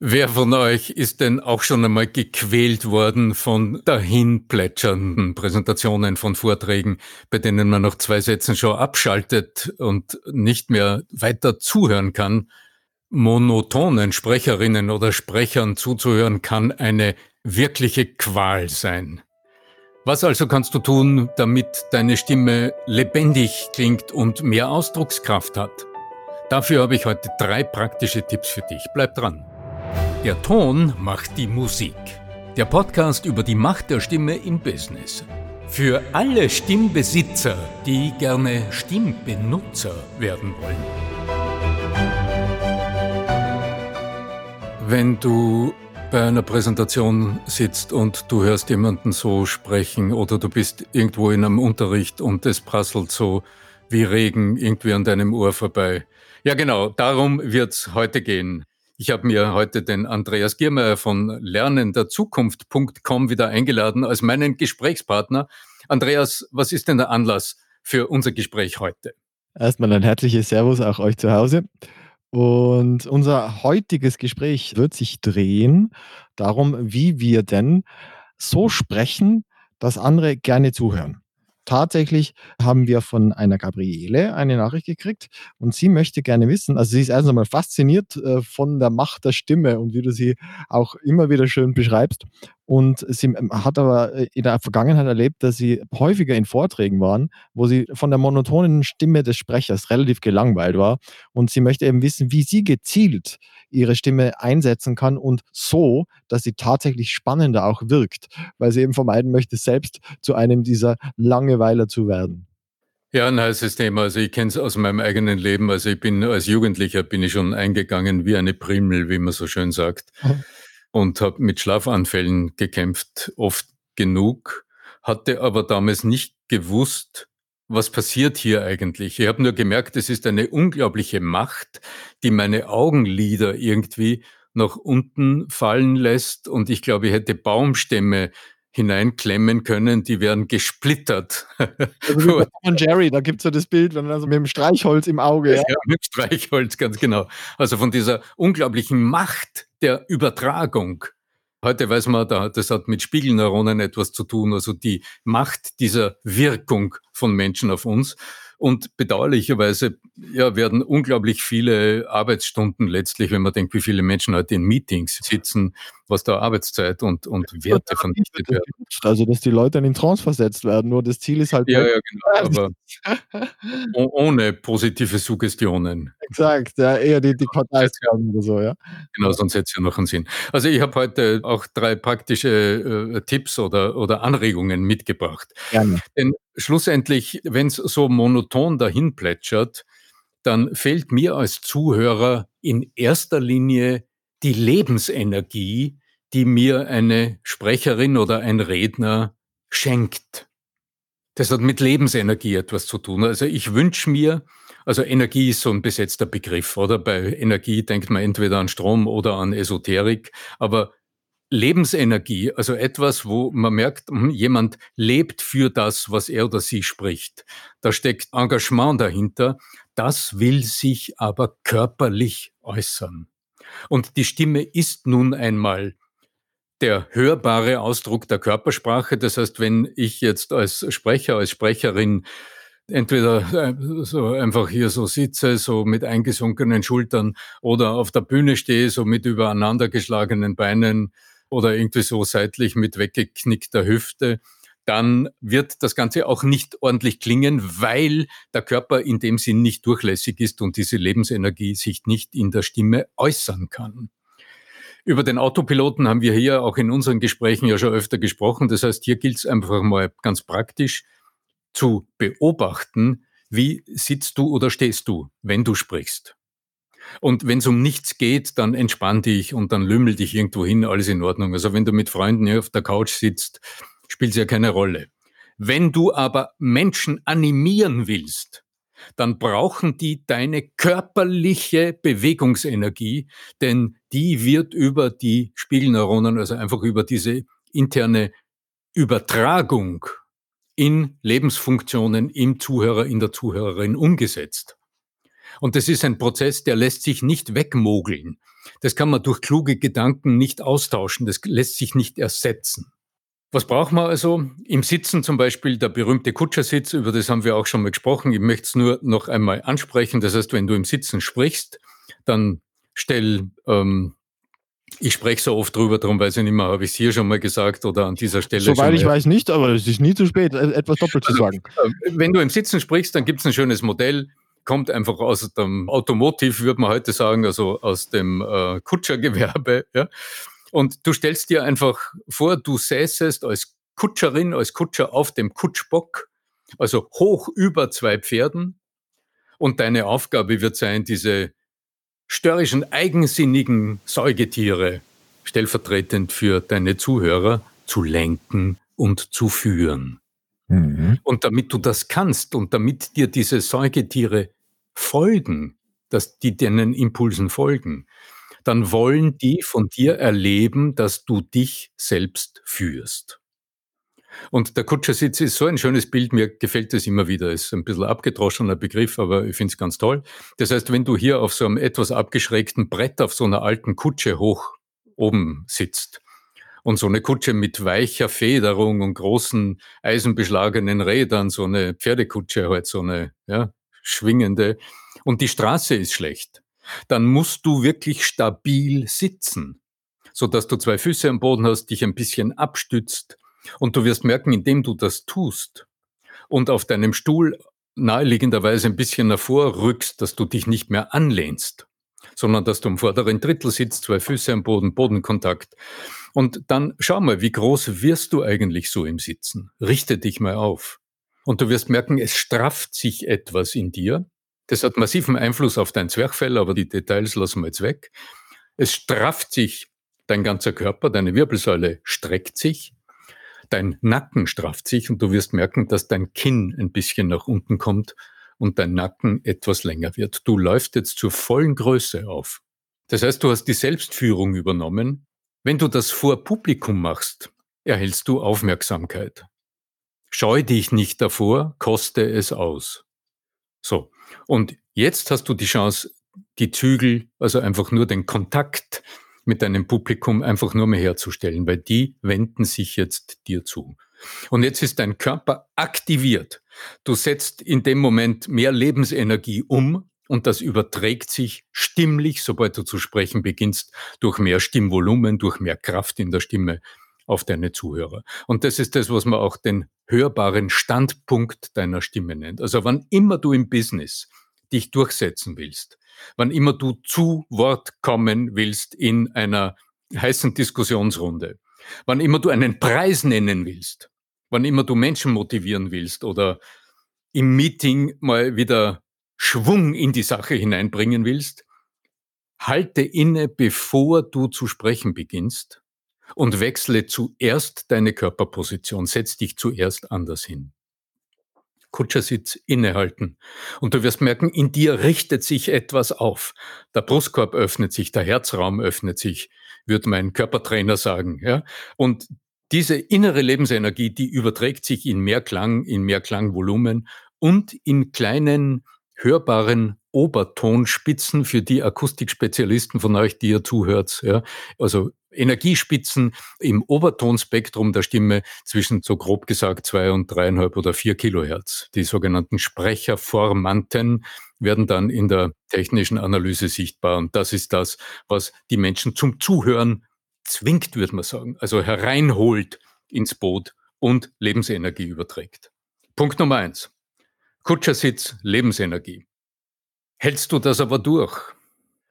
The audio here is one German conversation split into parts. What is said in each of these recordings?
Wer von euch ist denn auch schon einmal gequält worden von dahin plätschernden Präsentationen von Vorträgen, bei denen man nach zwei Sätzen schon abschaltet und nicht mehr weiter zuhören kann? Monotonen Sprecherinnen oder Sprechern zuzuhören kann eine wirkliche Qual sein. Was also kannst du tun, damit deine Stimme lebendig klingt und mehr Ausdruckskraft hat? Dafür habe ich heute drei praktische Tipps für dich. Bleib dran. Der Ton macht die Musik. Der Podcast über die Macht der Stimme im Business. Für alle Stimmbesitzer, die gerne Stimmbenutzer werden wollen. Wenn du bei einer Präsentation sitzt und du hörst jemanden so sprechen oder du bist irgendwo in einem Unterricht und es prasselt so wie Regen irgendwie an deinem Ohr vorbei. Ja genau, darum wird es heute gehen. Ich habe mir heute den Andreas Giermeier von lernenderzukunft.com wieder eingeladen als meinen Gesprächspartner. Andreas, was ist denn der Anlass für unser Gespräch heute? Erstmal ein herzliches Servus auch euch zu Hause. Und unser heutiges Gespräch wird sich drehen darum, wie wir denn so sprechen, dass andere gerne zuhören. Tatsächlich haben wir von einer Gabriele eine Nachricht gekriegt und sie möchte gerne wissen, also sie ist erst einmal fasziniert äh, von der Macht der Stimme und wie du sie auch immer wieder schön beschreibst. Und sie ähm, hat aber äh, in der Vergangenheit erlebt, dass sie häufiger in Vorträgen waren, wo sie von der monotonen Stimme des Sprechers relativ gelangweilt war. Und sie möchte eben wissen, wie sie gezielt ihre Stimme einsetzen kann und so, dass sie tatsächlich spannender auch wirkt, weil sie eben vermeiden möchte, selbst zu einem dieser Langeweiler zu werden. Ja, ein heißes Thema. Also ich kenne es aus meinem eigenen Leben. Also ich bin als Jugendlicher bin ich schon eingegangen wie eine Primel, wie man so schön sagt, mhm. Und habe mit Schlafanfällen gekämpft, oft genug, hatte aber damals nicht gewusst, was passiert hier eigentlich? Ich habe nur gemerkt, es ist eine unglaubliche Macht, die meine Augenlider irgendwie nach unten fallen lässt. Und ich glaube, ich hätte Baumstämme hineinklemmen können, die wären gesplittert. Also von Jerry, da gibt es ja das Bild, wenn also mit dem Streichholz im Auge. Ja. ja, mit Streichholz, ganz genau. Also von dieser unglaublichen Macht der Übertragung Heute weiß man, das hat mit Spiegelneuronen etwas zu tun, also die Macht dieser Wirkung von Menschen auf uns. Und bedauerlicherweise ja, werden unglaublich viele Arbeitsstunden letztlich, wenn man denkt, wie viele Menschen heute in Meetings sitzen, was da Arbeitszeit und, und Werte vernichtet werden. Also, dass die Leute in Trance versetzt werden, nur das Ziel ist halt. Ja, ja, genau, aber ohne positive Suggestionen. Exakt, ja, eher die, die Parteiausgaben oder so, ja. Genau, sonst hätte es ja noch einen Sinn. Also, ich habe heute auch drei praktische äh, Tipps oder, oder Anregungen mitgebracht. Gerne. Denn schlussendlich, wenn es so monoton dahin plätschert, dann fehlt mir als Zuhörer in erster Linie die Lebensenergie, die mir eine Sprecherin oder ein Redner schenkt. Das hat mit Lebensenergie etwas zu tun. Also ich wünsche mir, also Energie ist so ein besetzter Begriff, oder? Bei Energie denkt man entweder an Strom oder an Esoterik, aber Lebensenergie, also etwas, wo man merkt, hm, jemand lebt für das, was er oder sie spricht. Da steckt Engagement dahinter. Das will sich aber körperlich äußern. Und die Stimme ist nun einmal der hörbare Ausdruck der Körpersprache. Das heißt, wenn ich jetzt als Sprecher, als Sprecherin entweder äh, so einfach hier so sitze, so mit eingesunkenen Schultern oder auf der Bühne stehe, so mit übereinander geschlagenen Beinen, oder irgendwie so seitlich mit weggeknickter Hüfte, dann wird das Ganze auch nicht ordentlich klingen, weil der Körper in dem Sinn nicht durchlässig ist und diese Lebensenergie sich nicht in der Stimme äußern kann. Über den Autopiloten haben wir hier auch in unseren Gesprächen ja schon öfter gesprochen. Das heißt, hier gilt es einfach mal ganz praktisch zu beobachten, wie sitzt du oder stehst du, wenn du sprichst. Und wenn es um nichts geht, dann entspann dich und dann lümmel dich irgendwo hin, alles in Ordnung. Also wenn du mit Freunden hier auf der Couch sitzt, spielt es ja keine Rolle. Wenn du aber Menschen animieren willst, dann brauchen die deine körperliche Bewegungsenergie, denn die wird über die Spiegelneuronen, also einfach über diese interne Übertragung in Lebensfunktionen im Zuhörer, in der Zuhörerin umgesetzt. Und das ist ein Prozess, der lässt sich nicht wegmogeln. das kann man durch kluge Gedanken nicht austauschen, das lässt sich nicht ersetzen. Was braucht man also? Im Sitzen zum Beispiel der berühmte Kutschersitz, über das haben wir auch schon mal gesprochen. Ich möchte es nur noch einmal ansprechen. Das heißt, wenn du im Sitzen sprichst, dann stell, ähm, ich spreche so oft drüber, darum weiß ich nicht mehr, habe ich es hier schon mal gesagt oder an dieser Stelle. Soweit ich weiß nicht, aber es ist nie zu spät, e-, etwas doppelt also, zu sagen. Äh, wenn du im Sitzen sprichst, dann gibt es ein schönes Modell, kommt einfach aus dem Automotiv, würde man heute sagen, also aus dem äh, Kutschergewerbe. Ja? Und du stellst dir einfach vor, du säßest als Kutscherin, als Kutscher auf dem Kutschbock, also hoch über zwei Pferden. Und deine Aufgabe wird sein, diese störrischen, eigensinnigen Säugetiere, stellvertretend für deine Zuhörer, zu lenken und zu führen. Mhm. Und damit du das kannst und damit dir diese Säugetiere folgen, dass die deinen Impulsen folgen, dann wollen die von dir erleben, dass du dich selbst führst. Und der Kutschersitz ist so ein schönes Bild, mir gefällt das immer wieder. Ist ein bisschen abgedroschener Begriff, aber ich finde es ganz toll. Das heißt, wenn du hier auf so einem etwas abgeschrägten Brett auf so einer alten Kutsche hoch oben sitzt und so eine Kutsche mit weicher Federung und großen eisenbeschlagenen Rädern, so eine Pferdekutsche halt, so eine ja, schwingende, und die Straße ist schlecht, dann musst du wirklich stabil sitzen, so dass du zwei Füße am Boden hast, dich ein bisschen abstützt. Und du wirst merken, indem du das tust und auf deinem Stuhl naheliegenderweise ein bisschen hervorrückst, dass du dich nicht mehr anlehnst, sondern dass du im vorderen Drittel sitzt, zwei Füße am Boden, Bodenkontakt. Und dann schau mal, wie groß wirst du eigentlich so im Sitzen? Richte dich mal auf. Und du wirst merken, es strafft sich etwas in dir. Das hat massiven Einfluss auf dein Zwerchfell, aber die Details lassen wir jetzt weg. Es strafft sich dein ganzer Körper, deine Wirbelsäule streckt sich, dein Nacken strafft sich und du wirst merken, dass dein Kinn ein bisschen nach unten kommt und dein Nacken etwas länger wird. Du läufst jetzt zur vollen Größe auf. Das heißt, du hast die Selbstführung übernommen. Wenn du das vor Publikum machst, erhältst du Aufmerksamkeit. Scheu dich nicht davor, koste es aus. So. Und jetzt hast du die Chance, die Zügel, also einfach nur den Kontakt mit deinem Publikum einfach nur mehr herzustellen, weil die wenden sich jetzt dir zu. Und jetzt ist dein Körper aktiviert. Du setzt in dem Moment mehr Lebensenergie um und das überträgt sich stimmlich, sobald du zu sprechen beginnst, durch mehr Stimmvolumen, durch mehr Kraft in der Stimme auf deine Zuhörer. Und das ist das, was man auch den hörbaren Standpunkt deiner Stimme nennt. Also wann immer du im Business dich durchsetzen willst, wann immer du zu Wort kommen willst in einer heißen Diskussionsrunde, wann immer du einen Preis nennen willst, wann immer du Menschen motivieren willst oder im Meeting mal wieder Schwung in die Sache hineinbringen willst, halte inne, bevor du zu sprechen beginnst und wechsle zuerst deine Körperposition, setz dich zuerst anders hin. Kutschersitz innehalten. Und du wirst merken, in dir richtet sich etwas auf. Der Brustkorb öffnet sich, der Herzraum öffnet sich, wird mein Körpertrainer sagen. Ja? Und diese innere Lebensenergie, die überträgt sich in mehr Klang, in mehr Klangvolumen und in kleinen hörbaren Obertonspitzen für die Akustikspezialisten von euch, die ihr zuhört. Ja? Also Energiespitzen im Obertonspektrum der Stimme zwischen so grob gesagt zwei und dreieinhalb oder vier Kilohertz. Die sogenannten Sprecherformanten werden dann in der technischen Analyse sichtbar. Und das ist das, was die Menschen zum Zuhören zwingt, würde man sagen. Also hereinholt ins Boot und Lebensenergie überträgt. Punkt Nummer eins. Kutschersitz, Lebensenergie. Hältst du das aber durch?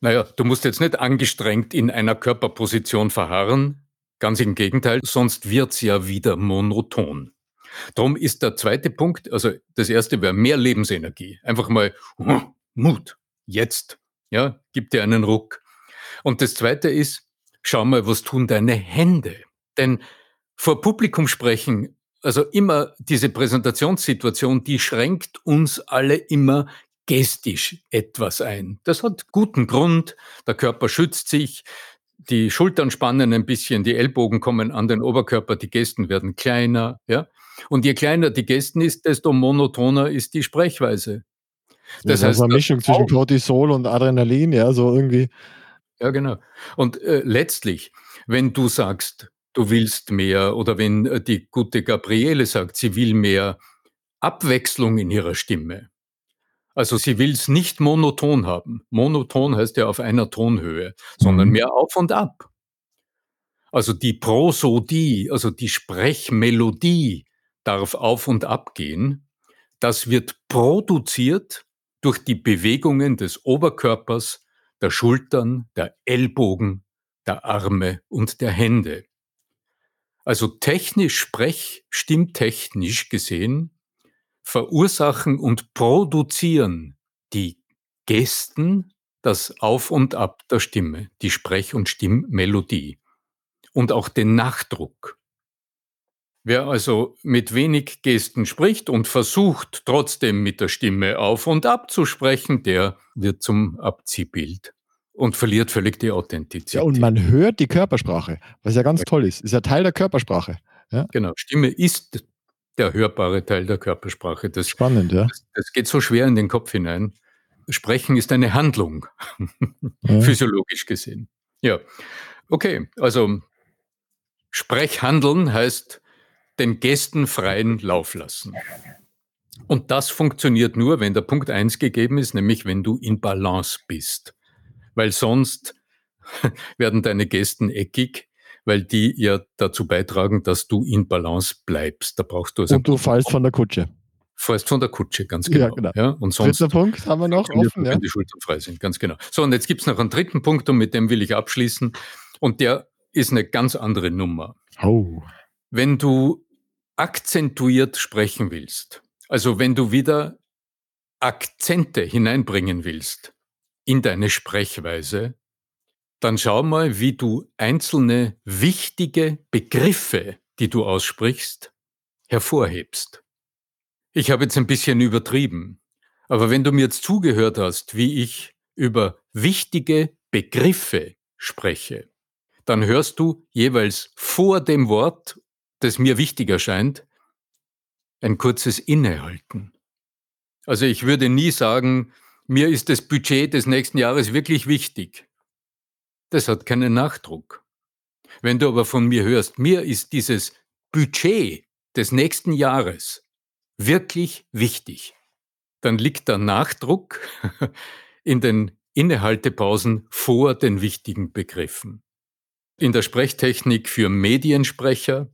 Naja, du musst jetzt nicht angestrengt in einer Körperposition verharren, ganz im Gegenteil, sonst wird's ja wieder monoton. Darum ist der zweite Punkt, also das erste wäre mehr Lebensenergie. Einfach mal uh, Mut, jetzt, ja, gib dir einen Ruck. Und das zweite ist, schau mal, was tun deine Hände? Denn vor Publikum sprechen, also immer diese Präsentationssituation, die schränkt uns alle immer gestisch etwas ein. Das hat guten Grund. Der Körper schützt sich. Die Schultern spannen ein bisschen, die Ellbogen kommen an den Oberkörper, die Gesten werden kleiner, ja. Und je kleiner die Gesten ist, desto monotoner ist die Sprechweise. Das, das heißt, eine Mischung zwischen Cortisol und Adrenalin, ja, so irgendwie. Ja, genau. Und, äh, letztlich, wenn du sagst, du willst mehr oder wenn, äh, die gute Gabriele sagt, sie will mehr Abwechslung in ihrer Stimme. Also, sie will's nicht monoton haben. Monoton heißt ja auf einer Tonhöhe, sondern Mhm. mehr auf und ab. Also, die Prosodie, also die Sprechmelodie darf auf und ab gehen. Das wird produziert durch die Bewegungen des Oberkörpers, der Schultern, der Ellbogen, der Arme und der Hände. Also technisch, sprech stimmtechnisch gesehen, verursachen und produzieren die Gesten das Auf und Ab der Stimme, die Sprech und Stimmmelodie und auch den Nachdruck. Wer also mit wenig Gesten spricht und versucht, trotzdem mit der Stimme auf und ab zu sprechen, der wird zum Abziehbild und verliert völlig die Ja, und Authentizität. man hört die Körpersprache, was ja ganz toll ist. Ist ja Teil der Körpersprache, ja? Genau, Stimme ist der hörbare Teil der Körpersprache. Das Spannend, ja. das das geht so schwer in den Kopf hinein. Sprechen ist eine Handlung, Ja. physiologisch gesehen. Ja, okay, also Sprechhandeln heißt den Gästen freien Lauf lassen. Und das funktioniert nur, wenn der Punkt 1 gegeben ist, nämlich wenn du in Balance bist. Weil sonst werden deine Gesten eckig, weil die ja dazu beitragen, dass du in Balance bleibst. Da brauchst du also Und du fallst von der Kutsche. fährst von der Kutsche, ganz Ja, genau. genau. und sonst Dritter Punkt haben wir noch offen, ja? wenn die Schultern frei sind, ganz genau. So, und jetzt gibt's noch einen dritten Punkt und mit dem will ich abschließen und der ist eine ganz andere Nummer. Oh. Wenn du akzentuiert sprechen willst, also wenn du wieder Akzente hineinbringen willst in deine Sprechweise, dann schau mal, wie du einzelne wichtige Begriffe, die du aussprichst, hervorhebst. Ich habe jetzt ein bisschen übertrieben, aber wenn du mir jetzt zugehört hast, wie ich über wichtige Begriffe spreche, dann hörst du jeweils vor dem Wort, das mir wichtig erscheint, ein kurzes Innehalten. Also ich würde nie sagen, mir ist das Budget des nächsten Jahres wirklich wichtig. Das hat keinen Nachdruck. Wenn du aber von mir hörst, mir ist dieses Budget des nächsten Jahres wirklich wichtig, dann liegt der Nachdruck in den Innehaltepausen vor den wichtigen Begriffen. In der Sprechtechnik für Mediensprecher,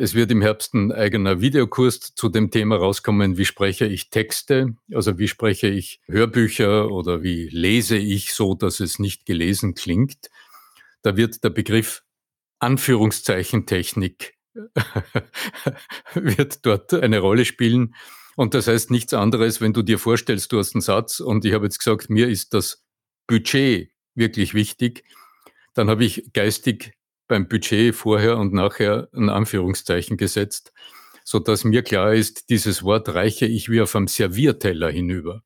es wird im Herbst ein eigener Videokurs zu dem Thema rauskommen, wie spreche ich Texte, also wie spreche ich Hörbücher oder wie lese ich so, dass es nicht gelesen klingt. Da wird der Begriff Anführungszeichentechnik wird dort eine Rolle spielen. Und das heißt nichts anderes, wenn du dir vorstellst, du hast einen Satz und ich habe jetzt gesagt, mir ist das Budget wirklich wichtig, dann habe ich geistig beim Budget vorher und nachher ein Anführungszeichen gesetzt, so dass mir klar ist, dieses Wort reiche ich wie auf einem Servierteller hinüber.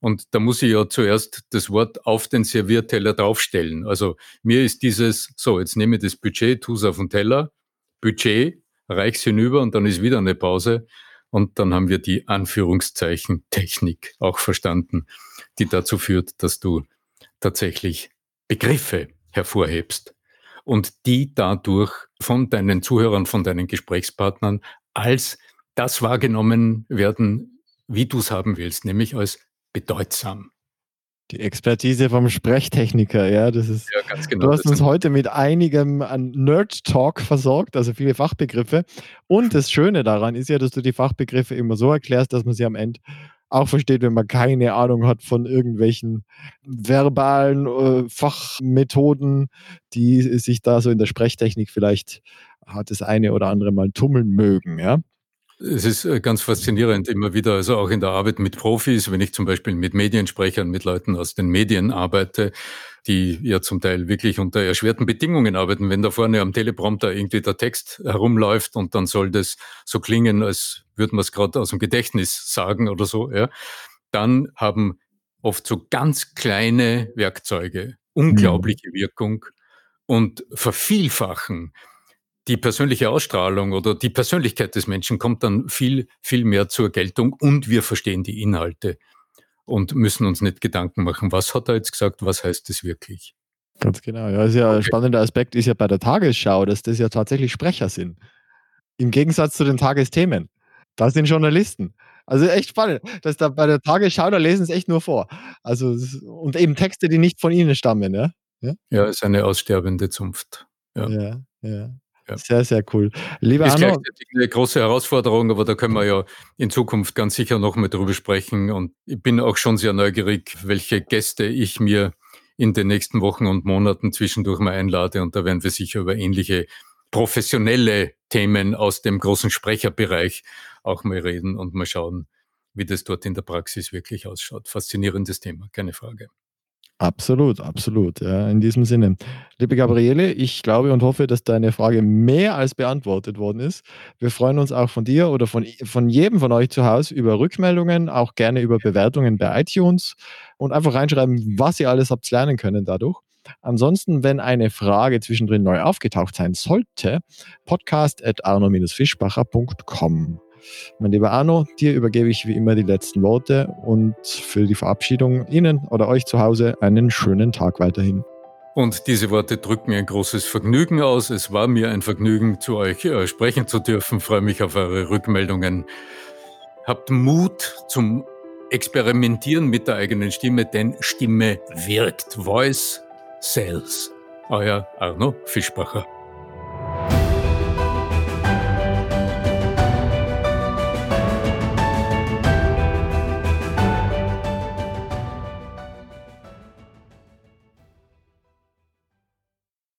Und da muss ich ja zuerst das Wort auf den Servierteller draufstellen. Also mir ist dieses, so, jetzt nehme ich das Budget, tue es auf den Teller, Budget, reich's hinüber und dann ist wieder eine Pause. Und dann haben wir die Anführungszeichen Technik auch verstanden, die dazu führt, dass du tatsächlich Begriffe hervorhebst und die dadurch von deinen Zuhörern, von deinen Gesprächspartnern als das wahrgenommen werden, wie du es haben willst, nämlich als bedeutsam. Die Expertise vom Sprechtechniker, ja, das ist Ja, ganz genau. du hast uns heute mit einigem an Nerd-Talk versorgt, also viele Fachbegriffe. Und das Schöne daran ist ja, dass du die Fachbegriffe immer so erklärst, dass man sie am Ende auch versteht, wenn man keine Ahnung hat von irgendwelchen verbalen, äh, Fachmethoden, die sich da so in der Sprechtechnik vielleicht hat das eine oder andere Mal tummeln mögen, ja? Es ist, äh, ganz faszinierend immer wieder, also auch in der Arbeit mit Profis, wenn ich zum Beispiel mit Mediensprechern, mit Leuten aus den Medien arbeite, die ja zum Teil wirklich unter erschwerten Bedingungen arbeiten. Wenn da vorne am Teleprompter irgendwie der Text herumläuft und dann soll das so klingen, als würde man es gerade aus dem Gedächtnis sagen oder so, ja, dann haben oft so ganz kleine Werkzeuge Mhm. unglaubliche Wirkung und vervielfachen die persönliche Ausstrahlung oder die Persönlichkeit des Menschen kommt dann viel, viel mehr zur Geltung und wir verstehen die Inhalte und müssen uns nicht Gedanken machen, was hat er jetzt gesagt, was heißt es wirklich. Ganz genau. Ja, ist ja okay. ein spannender Aspekt ist ja bei der Tagesschau, dass das ja tatsächlich Sprecher sind. Im Gegensatz zu den Tagesthemen. Da sind Journalisten. Also echt spannend, dass da bei der Tagesschau, da lesen sie echt nur vor. Also und eben Texte, die nicht von ihnen stammen, ja? Ja, ja ist eine aussterbende Zunft. Ja, ja. ja. Ja. Sehr, sehr cool. Lieber ist Arno, eine große Herausforderung, aber da können wir ja in Zukunft ganz sicher noch mal drüber sprechen. Und ich bin auch schon sehr neugierig, welche Gäste ich mir in den nächsten Wochen und Monaten zwischendurch mal einlade. Und da werden wir sicher über ähnliche professionelle Themen aus dem großen Sprecherbereich auch mal reden und mal schauen, wie das dort in der Praxis wirklich ausschaut. Faszinierendes Thema, keine Frage. Absolut, absolut. Ja, in diesem Sinne. Liebe Gabriele, ich glaube und hoffe, dass deine Frage mehr als beantwortet worden ist. Wir freuen uns auch von dir oder von, von jedem von euch zu Hause über Rückmeldungen, auch gerne über Bewertungen bei iTunes und einfach reinschreiben, was ihr alles habt lernen können dadurch. Ansonsten, wenn eine Frage zwischendrin neu aufgetaucht sein sollte, podcast at arno-fischbacher.com. Mein lieber Arno, dir übergebe ich wie immer die letzten Worte und für die Verabschiedung Ihnen oder euch zu Hause einen schönen Tag weiterhin. Und diese Worte drücken ein großes Vergnügen aus. Es war mir ein Vergnügen, zu euch äh, sprechen zu dürfen. Ich freue mich auf eure Rückmeldungen. Habt Mut zum Experimentieren mit der eigenen Stimme, denn Stimme wirkt. Voice sells. Euer Arno Fischbacher.